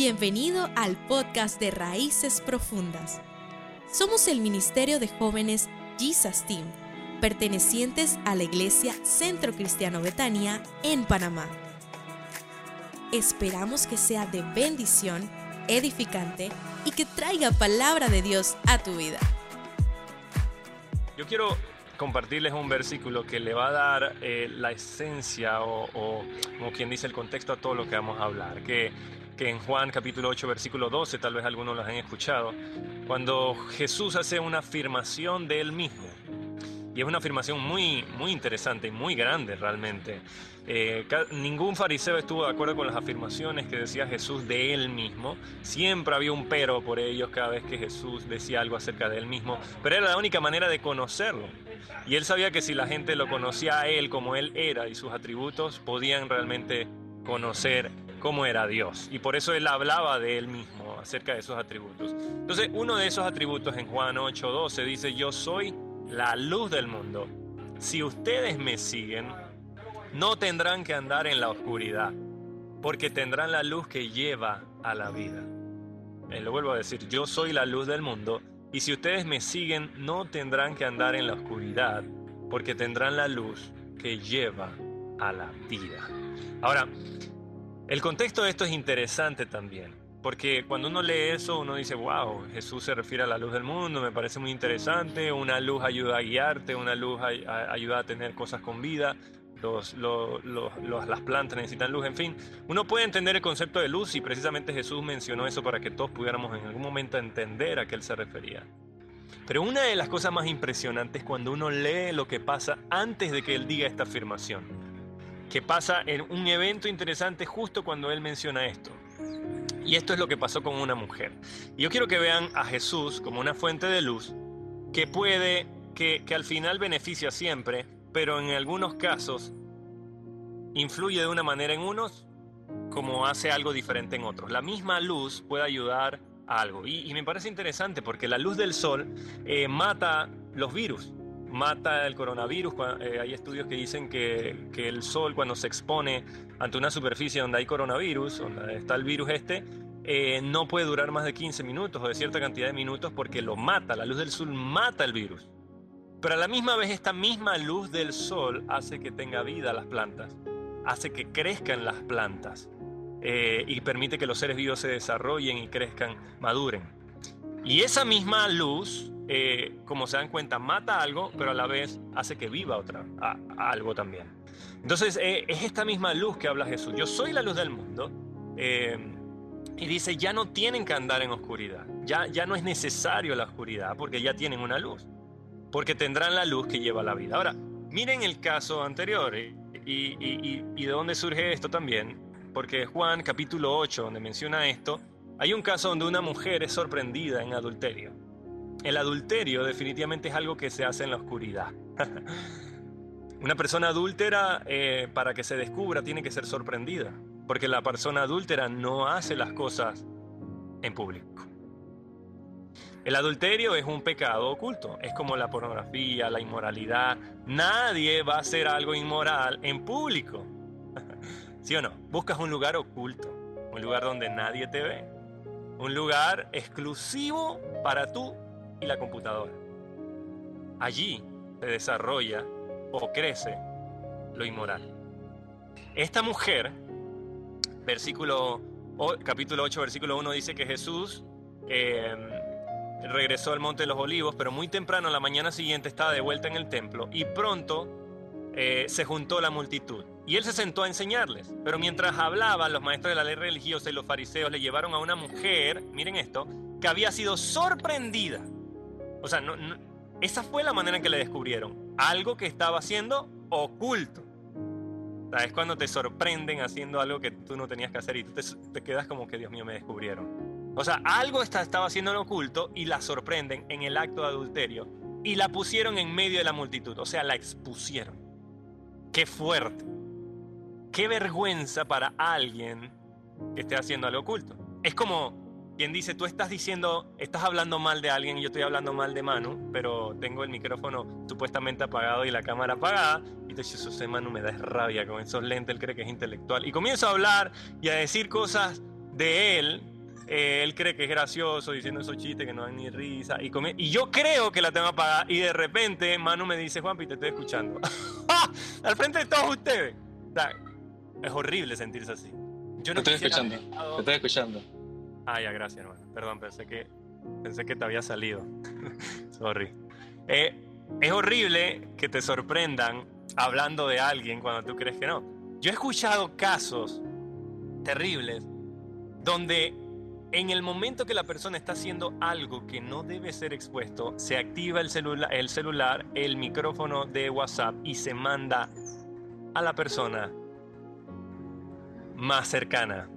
Bienvenido al podcast de Raíces Profundas. Somos el Ministerio de Jóvenes Jesus Team, pertenecientes a la Iglesia Centro Cristiano Betania en Panamá. Esperamos que sea de bendición, edificante y que traiga palabra de Dios a tu vida. Yo quiero compartirles un versículo que le va a dar eh, la esencia o, o, como quien dice, el contexto a todo lo que vamos a hablar. Que que en Juan capítulo 8 versículo 12, tal vez algunos los han escuchado, cuando Jesús hace una afirmación de él mismo. Y es una afirmación muy, muy interesante y muy grande realmente. Eh, ningún fariseo estuvo de acuerdo con las afirmaciones que decía Jesús de él mismo. Siempre había un pero por ellos cada vez que Jesús decía algo acerca de él mismo. Pero era la única manera de conocerlo. Y él sabía que si la gente lo conocía a él como él era y sus atributos, podían realmente conocer cómo era Dios. Y por eso él hablaba de él mismo, acerca de esos atributos. Entonces, uno de esos atributos en Juan 8:12 dice, yo soy la luz del mundo. Si ustedes me siguen, no tendrán que andar en la oscuridad, porque tendrán la luz que lleva a la vida. Eh, lo vuelvo a decir, yo soy la luz del mundo, y si ustedes me siguen, no tendrán que andar en la oscuridad, porque tendrán la luz que lleva a la vida. Ahora, el contexto de esto es interesante también, porque cuando uno lee eso, uno dice, wow, Jesús se refiere a la luz del mundo, me parece muy interesante, una luz ayuda a guiarte, una luz ayuda a tener cosas con vida, los, las plantas necesitan luz, en fin. Uno puede entender el concepto de luz y precisamente Jesús mencionó eso para que todos pudiéramos en algún momento entender a qué él se refería. Pero una de las cosas más impresionantes es cuando uno lee lo que pasa antes de que él diga esta afirmación que pasa en un evento interesante justo cuando él menciona esto. Y esto es lo que pasó con una mujer. Y yo quiero que vean a Jesús como una fuente de luz que puede, que, que al final beneficia siempre, pero en algunos casos influye de una manera en unos como hace algo diferente en otros. La misma luz puede ayudar a algo. Y, me parece interesante porque la luz del sol eh, mata los virus mata el coronavirus. Eh, hay estudios que dicen que, que, el sol cuando se expone ante una superficie donde hay coronavirus, donde está el virus este, eh, no puede durar más de 15 minutos o de cierta cantidad de minutos porque lo mata, la luz del sol mata el virus. Pero a la misma vez esta misma luz del sol hace que tenga vida las plantas, hace que crezcan las plantas eh, y permite que los seres vivos se desarrollen y crezcan, maduren. Y esa misma luz eh, como se dan cuenta, mata algo, pero a la vez hace que viva otra, algo también. Entonces, eh, es esta misma luz que habla Jesús. Yo soy la luz del mundo. Eh, y dice, ya no tienen que andar en oscuridad. Ya, ya no es necesario la oscuridad porque ya tienen una luz. Porque tendrán la luz que lleva la vida. Ahora, miren el caso anterior y, y, de dónde surge esto también. Porque Juan capítulo 8, donde menciona esto, hay un caso donde una mujer es sorprendida en adulterio. El adulterio definitivamente es algo que se hace en la oscuridad. Una persona adúltera, eh, para que se descubra, tiene que ser sorprendida, porque la persona adúltera no hace las cosas en público. El adulterio es un pecado oculto, es como la pornografía, la inmoralidad. Nadie va a hacer algo inmoral en público. ¿Sí o no? Buscas un lugar oculto, un lugar donde nadie te ve, un lugar exclusivo para tú y la computadora. Allí se desarrolla o crece lo inmoral. Esta mujer, versículo, capítulo 8, versículo 1, dice que Jesús em, regresó al Monte de los Olivos, pero muy temprano, la mañana siguiente, estaba de vuelta en el templo y pronto eh, se juntó la multitud. Y él se sentó a enseñarles. Pero mientras hablaban, los maestros de la ley religiosa y los fariseos le llevaron a una mujer, miren esto, que había sido sorprendida o sea, no, esa fue la manera en que le descubrieron. Algo que estaba haciendo oculto. es cuando te sorprenden haciendo algo que tú no tenías que hacer y tú te, quedas como que, Dios mío, me descubrieron. O sea, algo estaba haciendo en oculto y la sorprenden en el acto de adulterio y la pusieron en medio de la multitud. O sea, la expusieron. Qué fuerte. Qué vergüenza para alguien que esté haciendo algo oculto. Es como quien dice, tú estás diciendo, estás hablando mal de alguien y yo estoy hablando mal de Manu, pero tengo el micrófono supuestamente apagado y la cámara apagada. Y entonces eso sé, Manu me da rabia con esos lentes, él cree que es intelectual. Y comienzo a hablar y a decir cosas de él eh, él cree que es gracioso diciendo esos chistes que no dan ni risa. Y, y yo creo que la tengo apagada. Y de repente Manu me dice, Juanpi, te estoy escuchando. Al frente de todos ustedes. es horrible sentirse así. Yo no te estoy escuchando. Te estoy escuchando. Ah, ya, gracias, hermano. Perdón, pensé que, pensé que te había salido. Sorry. Eh, es horrible que te sorprendan hablando de alguien cuando tú crees que no. Yo he escuchado casos terribles donde en el momento que la persona está haciendo algo que no debe ser expuesto, se activa el, celular, el celular, el micrófono de WhatsApp y se manda a la persona más cercana.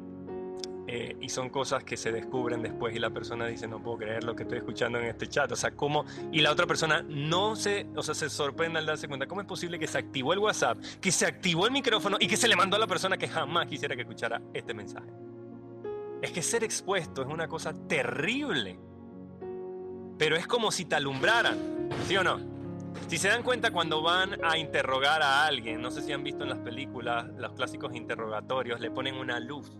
Eh, y son cosas que se descubren después y la persona dice, no puedo creer lo que estoy escuchando en este chat. O sea, ¿cómo? Y la otra persona no se, o sea, se sorprende al darse cuenta, ¿cómo es posible que se activó el WhatsApp, que se activó el micrófono y que se le mandó a la persona que jamás quisiera que escuchara este mensaje? Es que ser expuesto es una cosa terrible. Pero es como si te alumbraran, ¿sí o no? Si se dan cuenta cuando van a interrogar a alguien, no sé si han visto en las películas los clásicos interrogatorios, le ponen una luz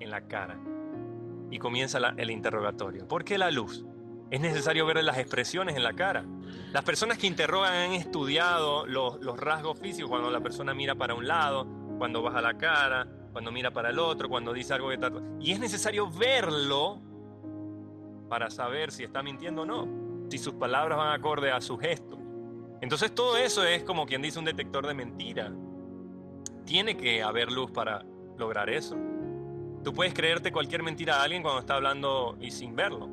en la cara y comienza el interrogatorio. ¿Por qué la luz? Es necesario ver las expresiones en la cara. Las personas que interrogan han estudiado los, rasgos físicos cuando la persona mira para un lado, cuando baja la cara, cuando mira para el otro, cuando dice algo que. Y es necesario verlo para saber si está mintiendo o no, si sus palabras van acorde a su gesto. Entonces todo eso es como quien dice un detector de mentira. Tiene que haber luz para lograr eso. Tú puedes creerte cualquier mentira a alguien cuando está hablando y sin verlo.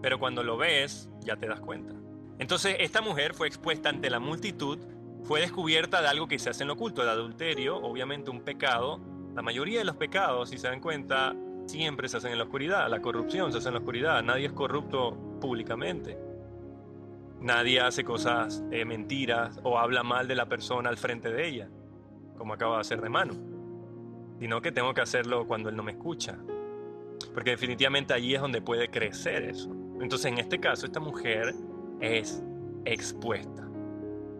Pero cuando lo ves, ya te das cuenta. Entonces esta mujer fue expuesta ante la multitud fue descubierta de algo que se hace en lo oculto, el adulterio, obviamente un pecado. La mayoría de los pecados, si se dan cuenta, siempre se hacen en la oscuridad. La corrupción se hace en la oscuridad. Nadie es corrupto públicamente. Nadie hace cosas eh, mentiras o habla mal de la persona al frente de ella, como acaba de hacer de mano. Sino que tengo que hacerlo cuando él no me escucha. Porque definitivamente allí es donde puede crecer eso. Entonces, en este caso, esta mujer es expuesta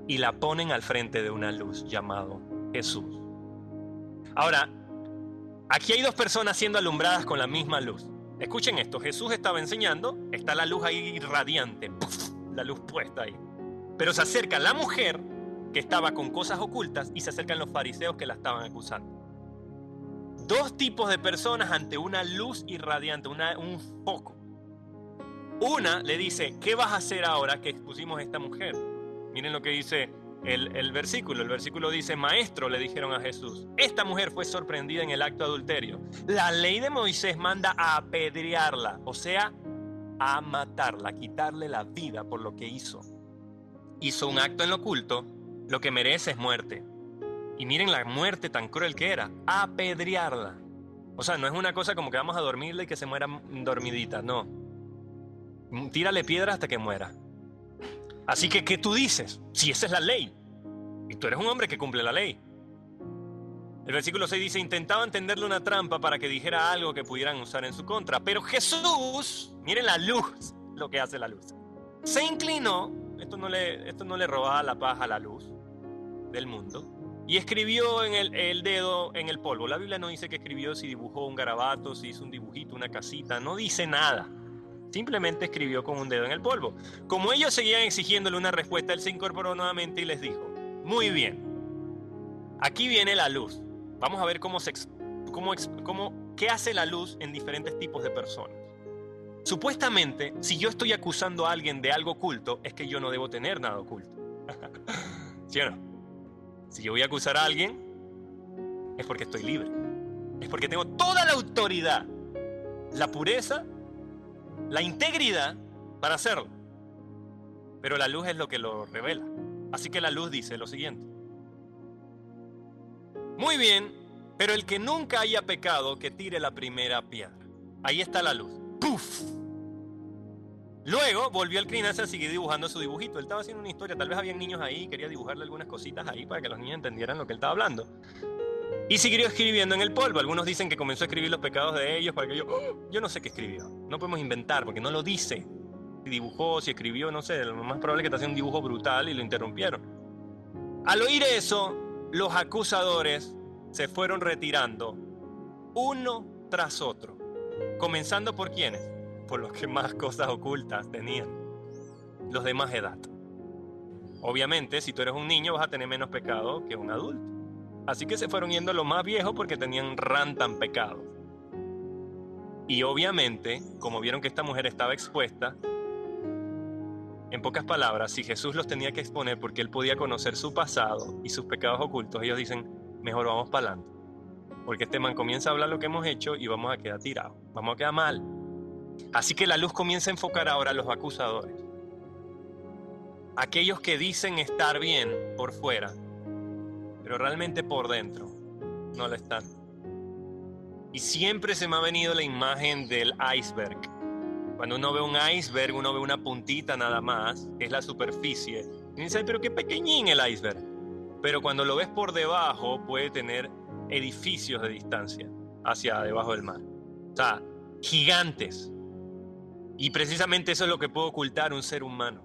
y la ponen al frente de una luz llamado Jesús. Ahora, aquí hay dos personas siendo alumbradas con la misma luz. Escuchen esto, Jesús estaba enseñando, está la luz ahí radiante, la luz puesta ahí. Pero se acerca la mujer que estaba con cosas ocultas y se acercan los fariseos que la estaban acusando. Dos tipos de personas ante una luz irradiante, un foco. Una le dice, ¿qué vas a hacer ahora que expusimos a esta mujer? Miren lo que dice el, versículo. El versículo dice, maestro, le dijeron a Jesús, esta mujer fue sorprendida en el acto adulterio. La ley de Moisés manda a apedrearla, o sea, a matarla, a quitarle la vida por lo que hizo. Hizo un acto en lo oculto, lo que merece es muerte. Y miren la muerte tan cruel que era, apedrearla. O sea, no es una cosa como que vamos a dormirle y que se muera dormidita, no. Tírale piedra hasta que muera. Así que, ¿qué tú dices? Si esa es la ley. Y tú eres un hombre que cumple la ley. El versículo 6 dice, intentaban tenderle una trampa para que dijera algo que pudieran usar en su contra. Pero Jesús, miren la luz, lo que hace la luz. Se inclinó, esto no le, esto no le robaba la paz a la luz del mundo, y escribió en el, dedo en el polvo. La Biblia no dice que escribió si dibujó un garabato, si hizo un dibujito, una casita, no dice nada. Simplemente escribió con un dedo en el polvo. Como ellos seguían exigiéndole una respuesta, él se incorporó nuevamente y les dijo, muy bien, aquí viene la luz. Vamos a ver cómo se, cómo, cómo, qué hace la luz en diferentes tipos de personas. Supuestamente, si yo estoy acusando a alguien de algo oculto, es que yo no debo tener nada oculto. ¿Sí o no? Si yo voy a acusar a alguien, es porque estoy libre. Es porque tengo toda la autoridad, la pureza la integridad para hacerlo. Pero la luz es lo que lo revela. Así que la luz dice lo siguiente. Muy bien, pero el que nunca haya pecado, que tire la primera piedra. Ahí está la luz. ¡Puf! Luego volvió al inclinarse a seguir dibujando su dibujito. Él estaba haciendo una historia, tal vez habían niños ahí, quería dibujarle algunas cositas ahí para que los niños entendieran lo que él estaba hablando. Y siguió escribiendo en el polvo. Algunos dicen que comenzó a escribir los pecados de ellos para que yo... ¡oh! Yo no sé qué escribió. No podemos inventar porque no lo dice. Si dibujó, si escribió, no sé. Lo más probable es que te hacía un dibujo brutal y lo interrumpieron. Al oír eso, los acusadores se fueron retirando uno tras otro. Comenzando por quiénes? Por los que más cosas ocultas tenían. Los de más edad. Obviamente, si tú eres un niño vas a tener menos pecado que un adulto. Así que se fueron yendo los más viejos porque tenían rantan pecado. Y obviamente, como vieron que esta mujer estaba expuesta, en pocas palabras, si Jesús los tenía que exponer porque él podía conocer su pasado y sus pecados ocultos, ellos dicen, mejor vamos para adelante. Porque este man comienza a hablar lo que hemos hecho y vamos a quedar tirados, vamos a quedar mal. Así que la luz comienza a enfocar ahora a los acusadores. Aquellos que dicen estar bien por fuera, pero realmente por dentro no lo están. Y siempre se me ha venido la imagen del iceberg cuando uno ve un iceberg, uno ve una puntita nada más, es la superficie. Y dice, pero qué pequeñín el iceberg. Pero cuando lo ves por debajo, puede tener edificios de distancia hacia debajo del mar. O sea, gigantes. Y precisamente eso es lo que puede ocultar un ser humano.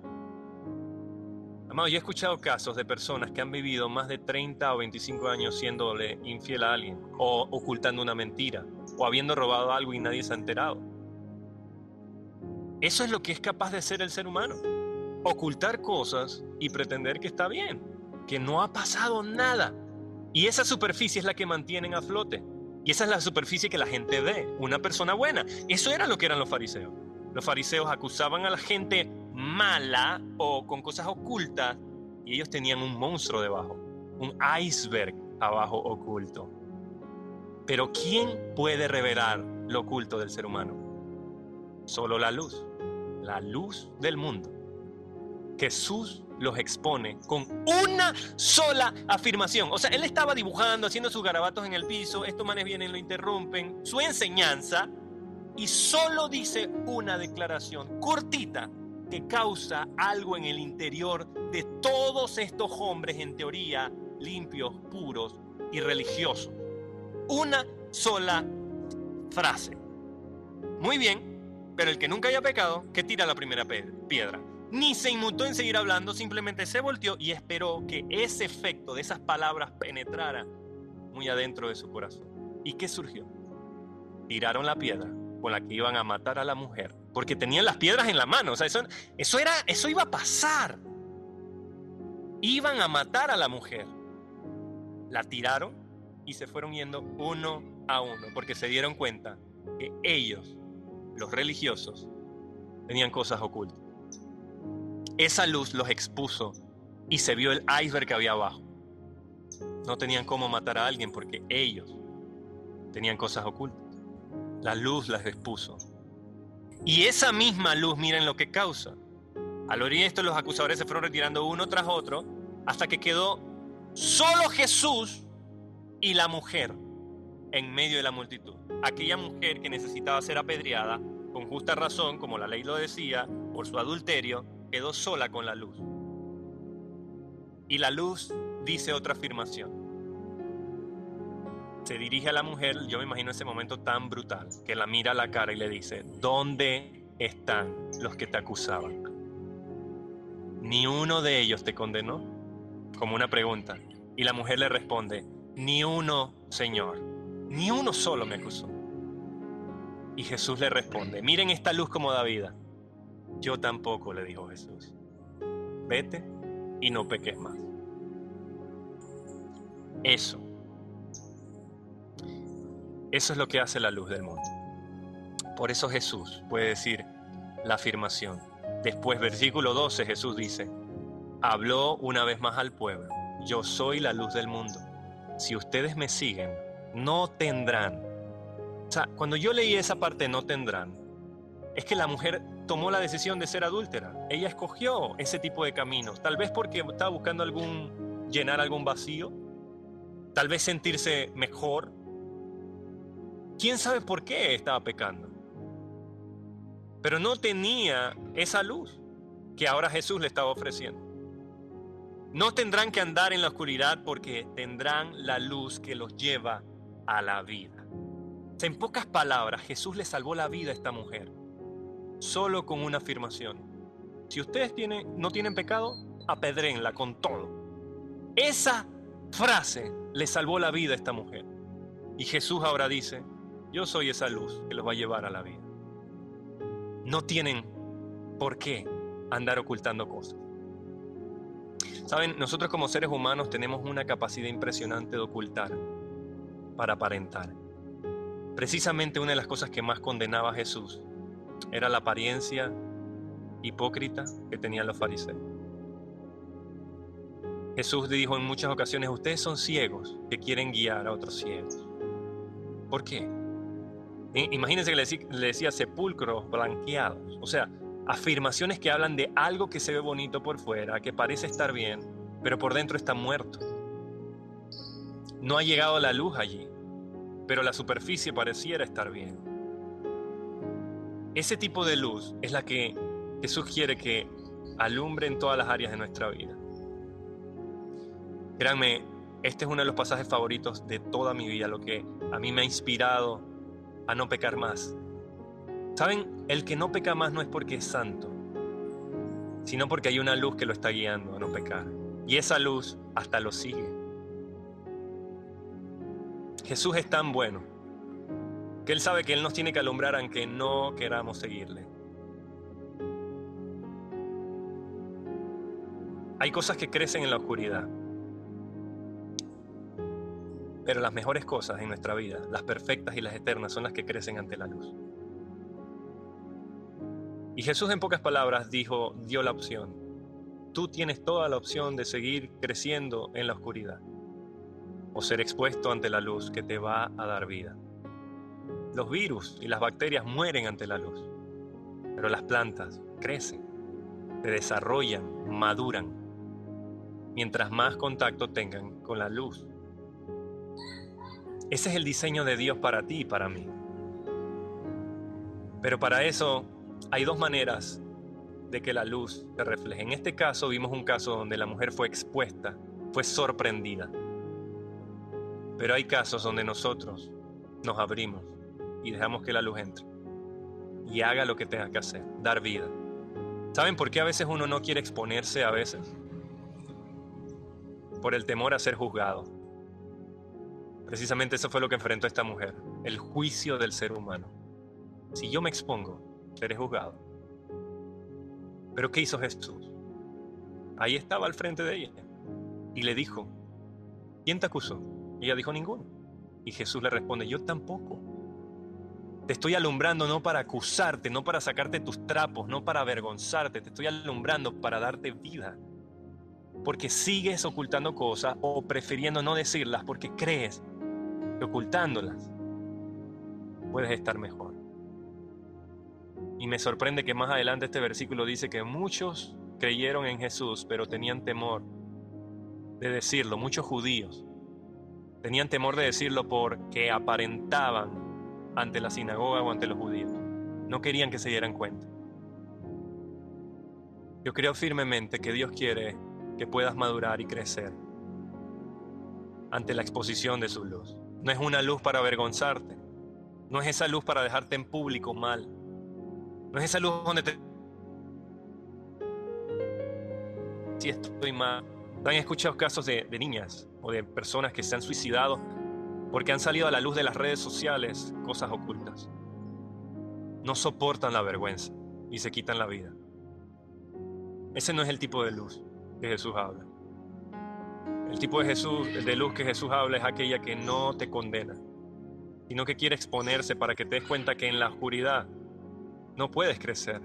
Amado, yo he escuchado casos de personas que han vivido más de 30 o 25 años siéndole infiel a alguien, o ocultando una mentira, o habiendo robado algo y nadie se ha enterado. Eso es lo que es capaz de hacer el ser humano. Ocultar cosas y pretender que está bien, que no ha pasado nada. Y esa superficie es la que mantienen a flote. Y esa es la superficie que la gente ve, una persona buena. Eso era lo que eran los fariseos. Los fariseos acusaban a la gente mala o con cosas ocultas y ellos tenían un monstruo debajo, un iceberg abajo oculto. Pero ¿quién puede revelar lo oculto del ser humano? Solo la luz la luz del mundo. Jesús los expone con una sola afirmación. O sea, él estaba dibujando, haciendo sus garabatos en el piso, estos manes vienen, lo interrumpen, su enseñanza, y solo dice una declaración cortita que causa algo en el interior de todos estos hombres, en teoría, limpios, puros y religiosos. Una sola frase. Muy bien, pero el que nunca haya pecado, que tira la primera piedra. Ni se inmutó en seguir hablando, simplemente se volteó y esperó que ese efecto de esas palabras penetrara muy adentro de su corazón. ¿Y qué surgió? Tiraron la piedra con la que iban a matar a la mujer, porque tenían las piedras en la mano. O sea, eso, eso, era, eso iba a pasar. Iban a matar a la mujer. La tiraron y se fueron yendo uno a uno, porque se dieron cuenta que ellos los religiosos, tenían cosas ocultas. Esa luz los expuso y se vio el iceberg que había abajo. No tenían cómo matar a alguien porque ellos tenían cosas ocultas. La luz las expuso. Y esa misma luz, miren lo que causa. Al oír esto, los acusadores se fueron retirando uno tras otro hasta que quedó solo Jesús y la mujer en medio de la multitud. Aquella mujer que necesitaba ser apedreada, con justa razón, como la ley lo decía, por su adulterio, quedó sola con la luz. Y la luz dice otra afirmación. Se dirige a la mujer, yo me imagino ese momento tan brutal, que la mira a la cara y le dice, ¿dónde están los que te acusaban? ¿Ni uno de ellos te condenó? Como una pregunta. Y la mujer le responde, ni uno, Señor ni uno solo me acusó. Y Jesús le responde, miren esta luz como da vida. Yo tampoco, le dijo Jesús. Vete y no peques más. Eso. Eso es lo que hace la luz del mundo. Por eso Jesús puede decir la afirmación. Después, versículo 12, Jesús dice, habló una vez más al pueblo, yo soy la luz del mundo. Si ustedes me siguen, no tendrán. O sea, cuando yo leí esa parte, no tendrán, es que la mujer tomó la decisión de ser adúltera. Ella escogió ese tipo de caminos, tal vez porque estaba buscando algún, llenar algún vacío, tal vez sentirse mejor. ¿Quién sabe por qué estaba pecando? Pero no tenía esa luz que ahora Jesús le estaba ofreciendo. No tendrán que andar en la oscuridad porque tendrán la luz que los lleva a la vida. En pocas palabras, Jesús le salvó la vida a esta mujer, solo con una afirmación. Si ustedes no tienen pecado, apedrenla con todo. Esa frase le salvó la vida a esta mujer. Y Jesús ahora dice, Yo soy esa luz que los va a llevar a la vida. No tienen por qué andar ocultando cosas. Saben, nosotros como seres humanos tenemos una capacidad impresionante de ocultar para aparentar. Precisamente una de las cosas que más condenaba a Jesús era la apariencia hipócrita que tenían los fariseos. Jesús dijo en muchas ocasiones, ustedes son ciegos que quieren guiar a otros ciegos. ¿Por qué? Imagínense que le decía, sepulcros blanqueados, o sea, afirmaciones que hablan de algo que se ve bonito por fuera, que parece estar bien, pero por dentro está muerto. No ha llegado la luz allí, pero la superficie pareciera estar bien. Ese tipo de luz es la que Jesús quiere que alumbre en todas las áreas de nuestra vida. Créanme, este es uno de los pasajes favoritos de toda mi vida, lo que a mí me ha inspirado a no pecar más. ¿Saben? El que no peca más no es porque es santo, sino porque hay una luz que lo está guiando a no pecar. Y esa luz hasta lo sigue. Jesús es tan bueno que Él sabe que Él nos tiene que alumbrar aunque no queramos seguirle. Hay cosas que crecen en la oscuridad. Pero las mejores cosas en nuestra vida, las perfectas y las eternas, son las que crecen ante la luz. Y Jesús en pocas palabras dijo, dio la opción. Tú tienes toda la opción de seguir creciendo en la oscuridad o ser expuesto ante la luz que te va a dar vida. Los virus y las bacterias mueren ante la luz, pero las plantas crecen, se desarrollan, maduran, mientras más contacto tengan con la luz ese es el diseño de Dios para ti y para mí. Pero para eso hay dos maneras de que la luz se refleje. En este caso vimos un caso donde la mujer fue expuesta, fue sorprendida. Pero hay casos donde nosotros nos abrimos y dejamos que la luz entre y haga lo que tenga que hacer, dar vida. ¿Saben por qué a veces uno no quiere exponerse a veces? Por el temor a ser juzgado. Precisamente eso fue lo que enfrentó esta mujer, el juicio del ser humano. Si yo me expongo, seré juzgado. Pero ¿qué hizo Jesús? Ahí estaba al frente de ella y le dijo, ¿quién te acusó? Y ella dijo, ninguno. Y Jesús le responde, yo tampoco. Te estoy alumbrando no para acusarte, no para sacarte tus trapos, no para avergonzarte, te estoy alumbrando para darte vida. Porque sigues ocultando cosas o prefiriendo no decirlas porque crees ocultándolas puedes estar mejor. Y me sorprende que más adelante este versículo dice que muchos creyeron en Jesús, pero tenían temor de decirlo, muchos judíos tenían temor de decirlo porque aparentaban ante la sinagoga o ante los judíos. No querían que se dieran cuenta. Yo creo firmemente que Dios quiere que puedas madurar y crecer ante la exposición de su luz. No es una luz para avergonzarte. No es esa luz para dejarte en público mal. No es esa luz donde te... Si estoy mal. ¿Han escuchado casos de, de niñas o de personas que se han suicidado porque han salido a la luz de las redes sociales cosas ocultas? No soportan la vergüenza y se quitan la vida. Ese no es el tipo de luz que Jesús habla. El tipo de, Jesús, de luz que Jesús habla es aquella que no te condena, sino que quiere exponerse para que te des cuenta que en la oscuridad no puedes crecer.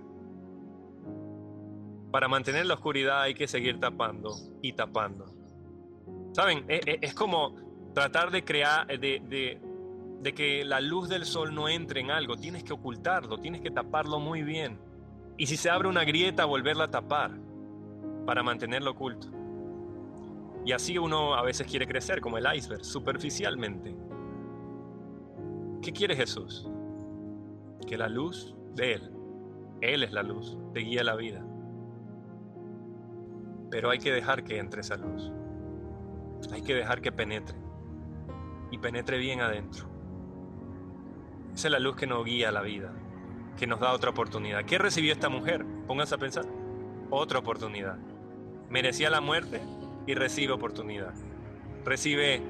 Para mantener la oscuridad hay que seguir tapando y tapando. ¿Saben? E, e, es, como tratar de crear, de, de, de que la luz del sol no entre en algo. Tienes que ocultarlo, tienes que taparlo muy bien. Y si se abre una grieta, volverla a tapar para mantenerlo oculto. Y así uno a veces quiere crecer como el iceberg, superficialmente. ¿Qué quiere Jesús? Que la luz de Él, Él es la luz, te guía la vida. Pero hay que dejar que entre esa luz. Hay que dejar que penetre. Y penetre bien adentro. Esa es la luz que nos guía la vida, que nos da otra oportunidad. ¿Qué recibió esta mujer? Pónganse a pensar. Otra oportunidad. ¿Merecía la muerte? Y recibe oportunidad. Recibe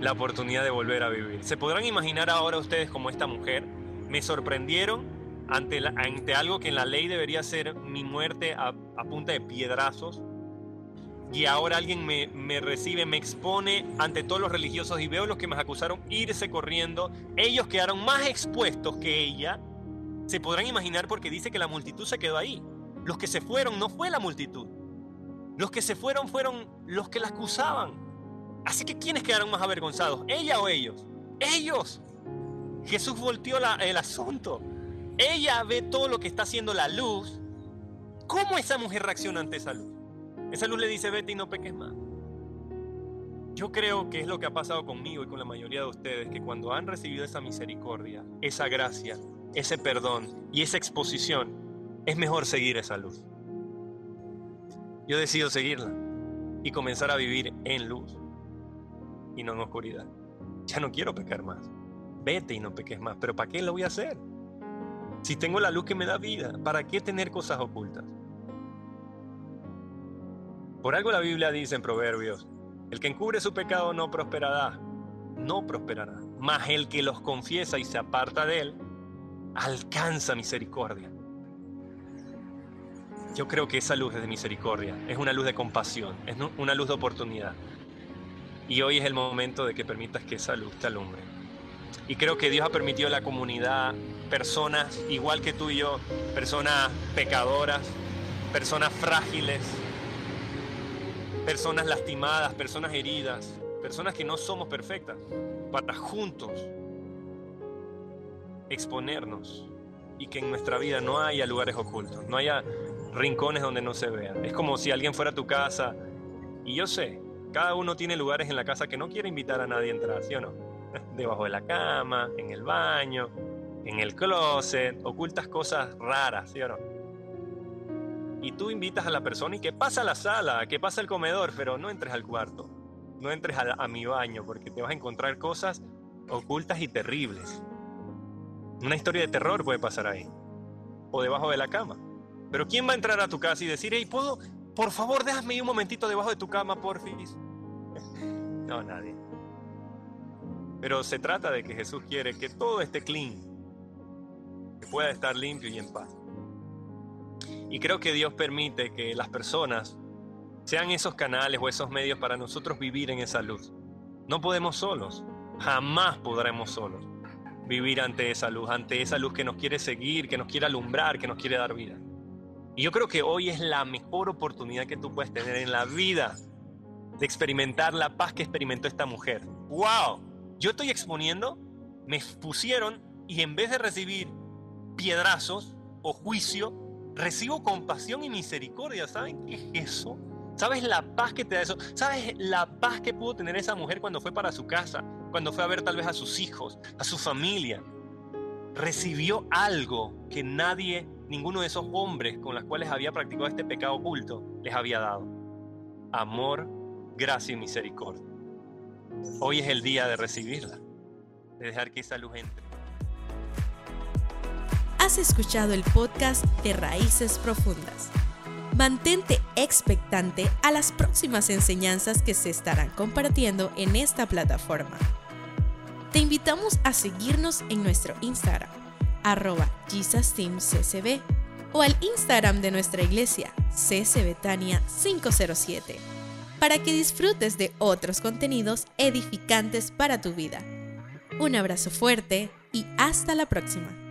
la oportunidad de volver a vivir. ¿Se podrán imaginar ahora ustedes como esta mujer? Me sorprendieron ante, ante algo que en la ley debería ser mi muerte a, punta de piedrazos. Y ahora alguien me, me, recibe, me expone ante todos los religiosos y veo los que me acusaron irse corriendo. Ellos quedaron más expuestos que ella. Se podrán imaginar porque dice que la multitud se quedó ahí. Los que se fueron no fue la multitud. Los que se fueron fueron los que la acusaban. Así que ¿quiénes quedaron más avergonzados? ¿Ella o ellos? Ellos. Jesús volteó el asunto. Ella ve todo lo que está haciendo la luz. ¿Cómo esa mujer reacciona ante esa luz? Esa luz le dice, vete y no peques más. Yo creo que es lo que ha pasado conmigo y con la mayoría de ustedes, que cuando han recibido esa misericordia, esa gracia, ese perdón y esa exposición, es mejor seguir esa luz. Yo decido seguirla y comenzar a vivir en luz y no en oscuridad. Ya no quiero pecar más. Vete y no peques más. Pero ¿para qué lo voy a hacer? Si tengo la luz que me da vida, ¿para qué tener cosas ocultas? Por algo la Biblia dice en Proverbios, el que encubre su pecado no prosperará, no prosperará. Mas el que los confiesa y se aparta de él, alcanza misericordia. Yo creo que esa luz es de misericordia, es una luz de compasión, es una luz de oportunidad. Y hoy es el momento de que permitas que esa luz te alumbre. Y creo que Dios ha permitido a la comunidad personas igual que tú y yo, personas pecadoras, personas frágiles, personas lastimadas, personas heridas, personas que no somos perfectas, para juntos exponernos y que en nuestra vida no haya lugares ocultos, no haya rincones donde no se vean. Es como si alguien fuera a tu casa y yo sé, cada uno tiene lugares en la casa que no quiere invitar a nadie a entrar, ¿sí o no? Debajo de la cama, en el baño, en el closet, ocultas cosas raras, ¿sí o no? Y tú invitas a la persona y que pasa la sala, que pasa al comedor, pero no entres al cuarto, no entres a, a mi baño porque te vas a encontrar cosas ocultas y terribles. Una historia de terror puede pasar ahí. O debajo de la cama. Pero ¿quién va a entrar a tu casa y decir, hey, ¿puedo, por favor, déjame un momentito debajo de tu cama, porfis? no, nadie. Pero se trata de que Jesús quiere que todo esté clean, que pueda estar limpio y en paz. Y creo que Dios permite que las personas sean esos canales o esos medios para nosotros vivir en esa luz. No podemos solos, jamás podremos solos vivir ante esa luz, ante esa luz que nos quiere seguir, que nos quiere alumbrar, que nos quiere dar vida. Y yo creo que hoy es la mejor oportunidad que tú puedes tener en la vida de experimentar la paz que experimentó esta mujer. ¡Wow! Yo estoy exponiendo, me pusieron y en vez de recibir piedrazos o juicio, recibo compasión y misericordia. ¿Saben qué es eso? ¿Sabes la paz que te da eso? ¿Sabes la paz que pudo tener esa mujer cuando fue para su casa? Cuando fue a ver tal vez a sus hijos, a su familia. Recibió algo que nadie ninguno de esos hombres con los cuales había practicado este pecado oculto les había dado. Amor, gracia y misericordia. Hoy es el día de recibirla, de dejar que esa luz entre. Has escuchado el podcast de Raíces Profundas. Mantente expectante a las próximas enseñanzas que se estarán compartiendo en esta plataforma. Te invitamos a seguirnos en nuestro Instagram arroba CCB o al Instagram de nuestra iglesia, CCBetania 507, para que disfrutes de otros contenidos edificantes para tu vida. Un abrazo fuerte y hasta la próxima.